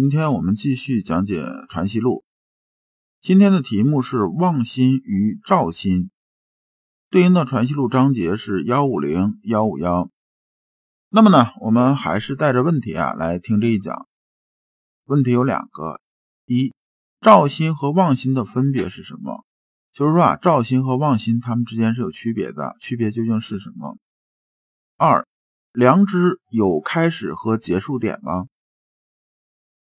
今天我们继续讲解《传习录》，今天的题目是“望心与照心”，对应的《传习录》章节是幺五零幺五幺。那么呢，我们还是带着问题啊来听这一讲。问题有两个：一，照心和望心的分别是什么？就是说啊，照心和望心它们之间是有区别的，区别究竟是什么？二，良知有开始和结束点吗？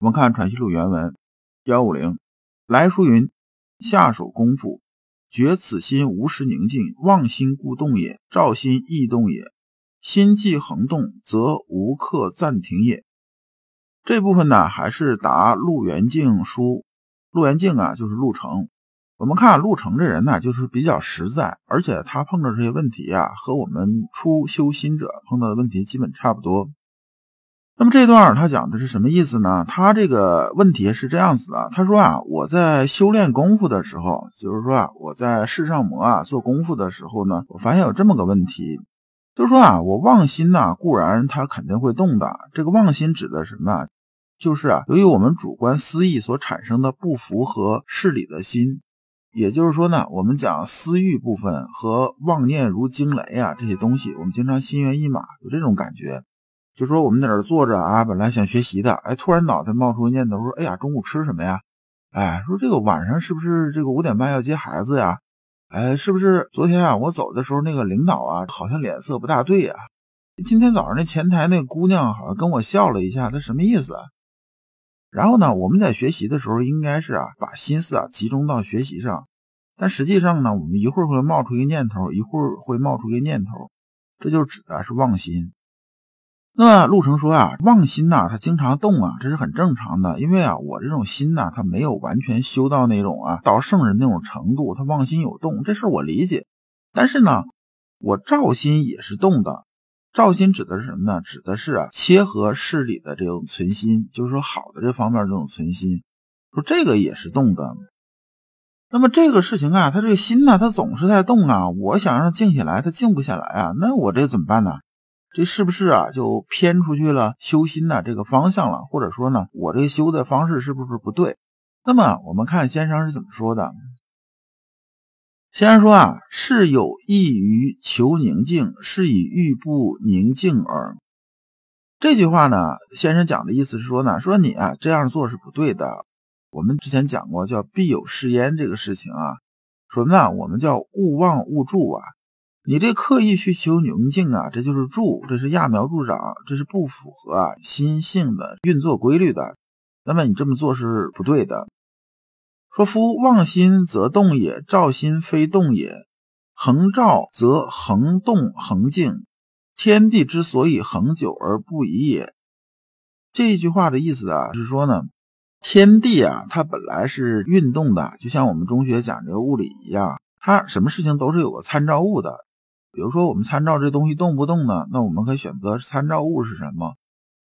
我们看《传习录》原文幺五零，来书云：“下手功夫，觉此心无时宁静，妄心故动也；照心亦动也。心既恒动，则无刻暂停也。”这部分呢，还是答陆元敬书。陆元敬啊，就是陆程。我们看陆程这人呢，就是比较实在，而且他碰到这些问题啊，和我们初修心者碰到的问题基本差不多。那么这段他讲的是什么意思呢？他这个问题是这样子的，他说啊，我在修炼功夫的时候，就是说啊，我在世上魔啊做功夫的时候呢，我发现有这么个问题，就是说啊，我妄心呢固然它肯定会动的，这个妄心指的什么？就是啊，由于我们主观私意所产生的不符合事理的心，也就是说呢，我们讲私欲部分和妄念如惊雷啊这些东西，我们经常心猿意马，有这种感觉。就说我们在这坐着啊，本来想学习的，哎，突然脑袋冒出个念头，说：“哎呀，中午吃什么呀？”哎，说这个晚上是不是这个五点半要接孩子呀？哎，是不是昨天啊我走的时候那个领导啊好像脸色不大对呀？今天早上那前台那姑娘好像跟我笑了一下，她什么意思啊？然后呢，我们在学习的时候应该是啊把心思啊集中到学习上，但实际上呢，我们一会儿会冒出一个念头，一会儿会冒出一个念头，这就指的是妄心。那么陆成说啊，妄心呐，它经常动啊，这是很正常的。因为啊，我这种心呐，它没有完全修到那种啊，到圣人那种程度，它妄心有动，这事我理解。但是呢，我照心也是动的。照心指的是什么呢？指的是啊，切合事理的这种存心，就是说好的这方面这种存心，说这个也是动的。那么这个事情啊，他这个心呢，他总是在动啊。我想让静下来，他静不下来啊。那我这怎么办呢？这是不是啊，就偏出去了修心的这个方向了？或者说呢，我这修的方式是不是不对？那么我们看先生是怎么说的。先生说啊，是有益于求宁静，是以欲不宁静耳。这句话呢，先生讲的意思是说呢，说你啊这样做是不对的。我们之前讲过叫必有是焉这个事情啊，说呢我们叫勿忘勿助啊。你这刻意去求宁静啊，这就是助，这是揠苗助长，这是不符合啊心性的运作规律的。那么你这么做是不对的。说夫望心则动也，照心非动也。恒照则恒动恒静，天地之所以恒久而不移也。这句话的意思啊，是说呢，天地啊，它本来是运动的，就像我们中学讲这个物理一样，它什么事情都是有个参照物的。比如说，我们参照这东西动不动呢？那我们可以选择参照物是什么？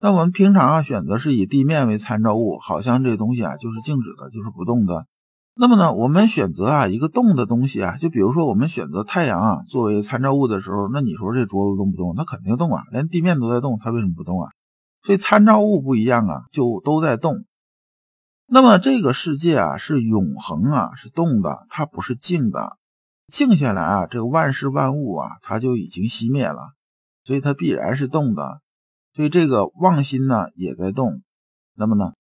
那我们平常啊选择是以地面为参照物，好像这东西啊就是静止的，就是不动的。那么呢，我们选择啊一个动的东西啊，就比如说我们选择太阳啊作为参照物的时候，那你说这桌子动不动？它肯定动啊，连地面都在动，它为什么不动啊？所以参照物不一样啊，就都在动。那么这个世界啊是永恒啊，是动的，它不是静的。静下来啊，这个万事万物啊，它就已经熄灭了，所以它必然是动的。所以这个妄心呢也在动，那么呢，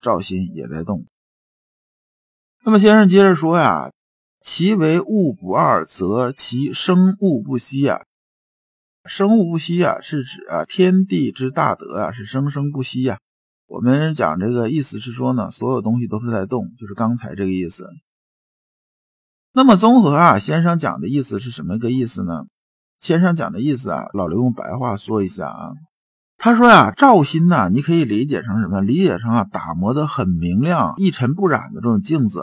照心也在动。那么先生接着说呀，其为物不二，则其生物不息呀。生物不息呀，是指啊天地之大德啊，是生生不息呀。我们讲这个意思是说呢，所有东西都是在动，就是刚才这个意思。那么综合啊，先生讲的意思是什么个意思呢？先生讲的意思啊，老刘用白话说一下啊，他说呀，照心呢，你可以理解成什么？理解成啊，打磨的很明亮、一尘不染的这种镜子。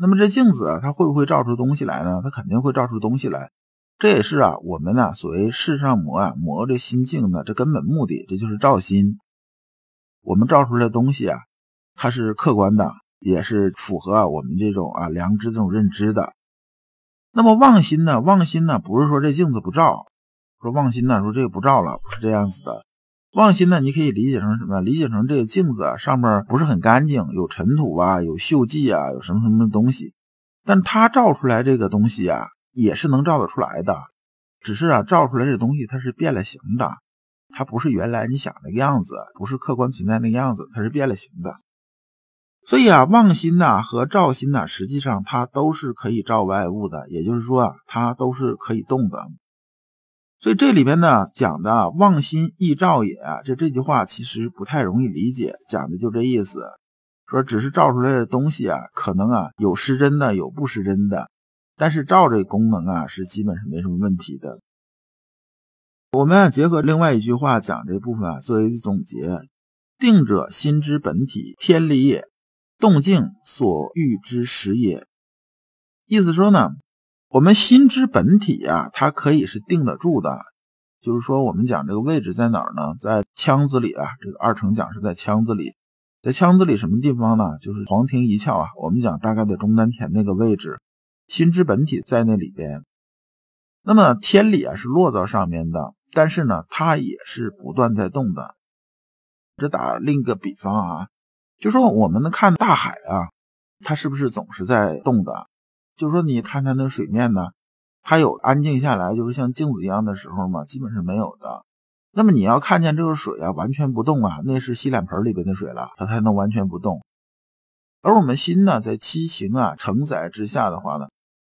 那么这镜子啊，它会不会照出东西来呢？它肯定会照出东西来。这也是啊，我们呢所谓世上磨啊，磨这心镜呢，这根本目的，这就是照心。我们照出来的东西啊，它是客观的，也是符合我们这种啊良知这种认知的。那么妄心呢？妄心呢，不是说这镜子不照，说妄心呢，说这个不照了，不是这样子的。妄心呢，你可以理解成什么？理解成这个镜子啊，上面不是很干净，有尘土啊，有锈迹啊，有什么什么东西。但它照出来这个东西啊，也是能照得出来的，只是啊，照出来这东西它是变了形的，它不是原来你想那个样子，不是客观存在那个样子，它是变了形的。所以啊，妄心呐和照心呐，实际上它都是可以照外物的，也就是说啊，它都是可以动的。所以这里边呢讲的“妄心易照也”，这这句话其实不太容易理解，讲的就这意思，说只是照出来的东西啊，可能啊有失真的，有不失真的，但是照这个功能啊是基本是没什么问题的。我们结合另外一句话讲这部分啊，作为总结：定者心之本体，天理也；动静所欲之时也。意思说呢。我们心之本体啊，它可以是定得住的。就是说，我们讲这个位置在哪儿呢？在腔子里啊。这个二程讲是在腔子里，在腔子里什么地方呢？就是黄庭一窍啊。我们讲大概在中丹田那个位置，心之本体在那里边。那么天理啊是落到上面的，但是呢，它也是不断在动的。这打另一个比方啊，就说我们能看大海啊，它是不是总是在动的？就说，你看它那水面呢，它有安静下来，就是像镜子一样的时候嘛，基本是没有的。那么你要看见这个水啊，完全不动啊，那是洗脸盆里边的水了，它才能完全不动。而我们心呢，在七情啊承载之下的话呢，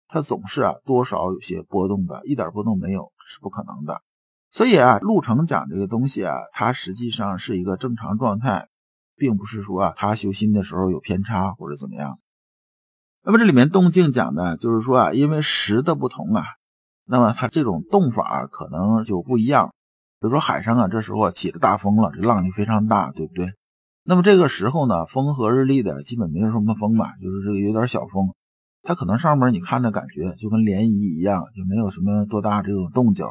它总是啊多少有些波动的，一点波动没有是不可能的。所以啊，路程讲这个东西啊，它实际上是一个正常状态，并不是说啊他修心的时候有偏差或者怎么样。那么这里面动静讲的，就是说啊，因为时的不同啊，那么它这种动法可能就不一样。比如说海上啊，这时候起了大风了，这浪就非常大，对不对？那么这个时候呢，风和日丽的，基本没有什么风嘛，就是这个有点小风，它可能上面你看着感觉就跟涟漪一样，就没有什么多大这种动静。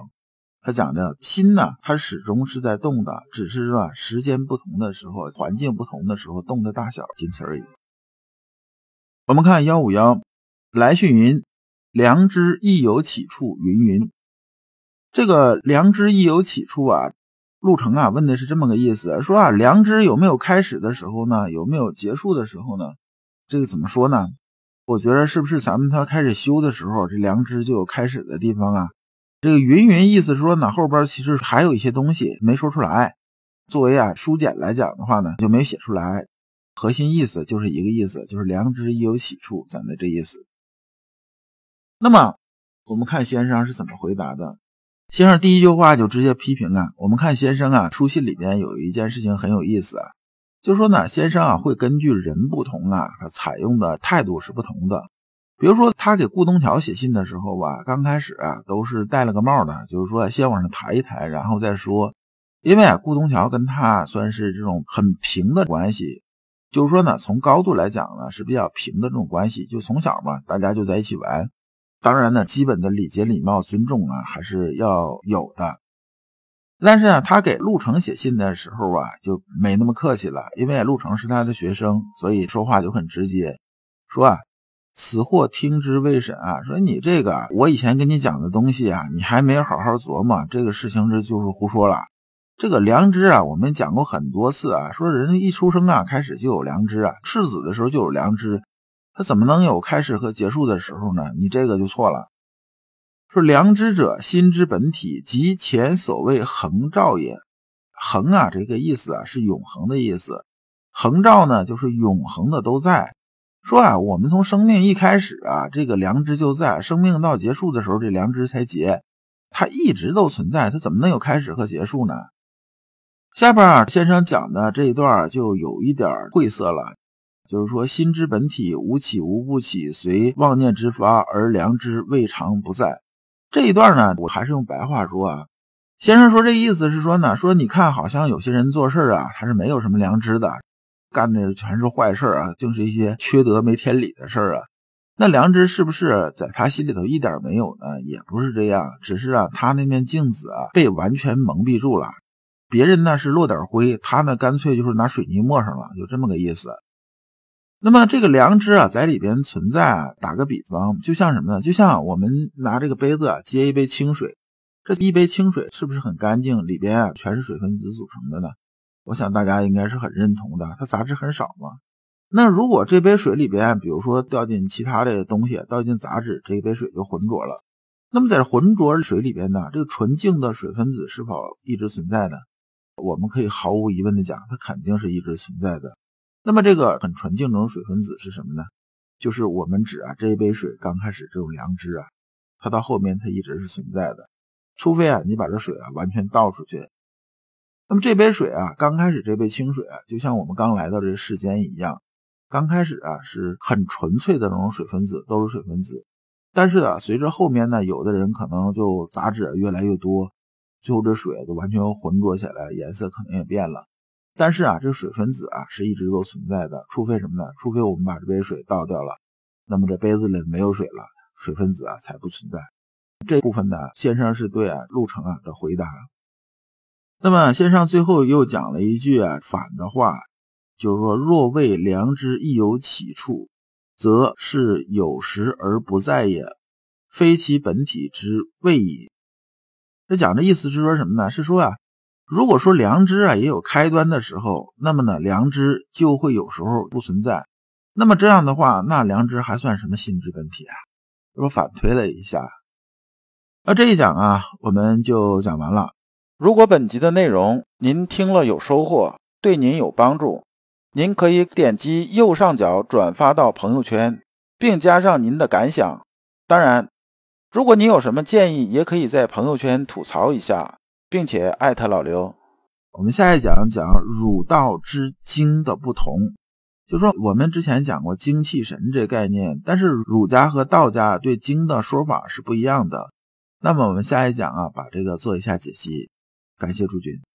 他讲的心呢，它始终是在动的，只是说时间不同的时候，环境不同的时候，动的大小仅此而已。我们看幺五幺，来讯云：“良知亦有起处。”云云，这个良知亦有起处啊。陆程啊问的是这么个意思，说啊，良知有没有开始的时候呢？有没有结束的时候呢？这个怎么说呢？我觉得是不是咱们他开始修的时候，这良知就有开始的地方啊？这个云云意思是说呢，后边其实还有一些东西没说出来。作为啊书简来讲的话呢，就没写出来。核心意思就是一个意思，就是良知亦有起处，咱的这意思。那么我们看先生是怎么回答的。先生第一句话就直接批评啊。我们看先生啊，书信里边有一件事情很有意思啊，就说呢，先生啊会根据人不同啊，他采用的态度是不同的。比如说他给顾东桥写信的时候吧，刚开始啊都是戴了个帽的，就是说先往上抬一抬，然后再说。因为啊顾东桥跟他算是这种很平的关系。就是说呢，从高度来讲呢，是比较平的这种关系。就从小嘛，大家就在一起玩。当然呢，基本的礼节、礼貌、尊重啊，还是要有的。但是呢，他给陆程写信的时候啊，就没那么客气了。因为陆程是他的学生，所以说话就很直接，说啊，此货听之未审啊，说你这个我以前跟你讲的东西啊，你还没好好琢磨，这个事情这就是胡说了。这个良知啊，我们讲过很多次啊，说人一出生啊，开始就有良知啊，赤子的时候就有良知，他怎么能有开始和结束的时候呢？你这个就错了。说良知者，心之本体，即前所谓恒照也。恒啊，这个意思啊是永恒的意思，恒照呢就是永恒的都在。说啊，我们从生命一开始啊，这个良知就在；生命到结束的时候，这良知才结，它一直都存在，它怎么能有开始和结束呢？下边啊，先生讲的这一段就有一点晦涩了，就是说心之本体无起无不起，随妄念之发而良知未尝不在。这一段呢，我还是用白话说啊，先生说这意思是说呢，说你看好像有些人做事啊，他是没有什么良知的，干的全是坏事啊，净是一些缺德没天理的事啊。那良知是不是在他心里头一点没有呢？也不是这样，只是啊，他那面镜子啊被完全蒙蔽住了。别人呢是落点灰，他呢干脆就是拿水泥抹上了，就这么个意思。那么这个良知啊在里边存在啊，打个比方，就像什么呢？就像我们拿这个杯子啊接一杯清水，这一杯清水是不是很干净？里边啊全是水分子组成的呢？我想大家应该是很认同的，它杂质很少嘛。那如果这杯水里边，比如说掉进其他的东西，掉进杂质，这一杯水就浑浊了。那么在浑浊的水里边呢，这个纯净的水分子是否一直存在呢？我们可以毫无疑问的讲，它肯定是一直存在的。那么这个很纯净这种水分子是什么呢？就是我们指啊，这一杯水刚开始这种良知啊，它到后面它一直是存在的，除非啊你把这水啊完全倒出去。那么这杯水啊，刚开始这杯清水啊，就像我们刚来到这世间一样。刚开始啊是很纯粹的那种水分子，都是水分子。但是呢，随着后面呢，有的人可能就杂质越来越多，最后这水就完全浑浊起来，颜色可能也变了。但是啊，这水分子啊是一直都存在的，除非什么呢？除非我们把这杯水倒掉了，那么这杯子里没有水了，水分子啊才不存在。这部分呢，先生是对啊陆程啊的回答。那么先生最后又讲了一句啊反的话。就是说，若谓良知亦有起处，则是有时而不在也，非其本体之谓也。这讲的意思是说什么呢？是说啊，如果说良知啊也有开端的时候，那么呢，良知就会有时候不存在。那么这样的话，那良知还算什么心之本体啊？这不反推了一下。那这一讲啊，我们就讲完了。如果本集的内容您听了有收获，对您有帮助。您可以点击右上角转发到朋友圈，并加上您的感想。当然，如果您有什么建议，也可以在朋友圈吐槽一下，并且艾特老刘。我们下一讲讲儒道之精的不同，就说我们之前讲过精气神这概念，但是儒家和道家对精的说法是不一样的。那么我们下一讲啊，把这个做一下解析。感谢诸君。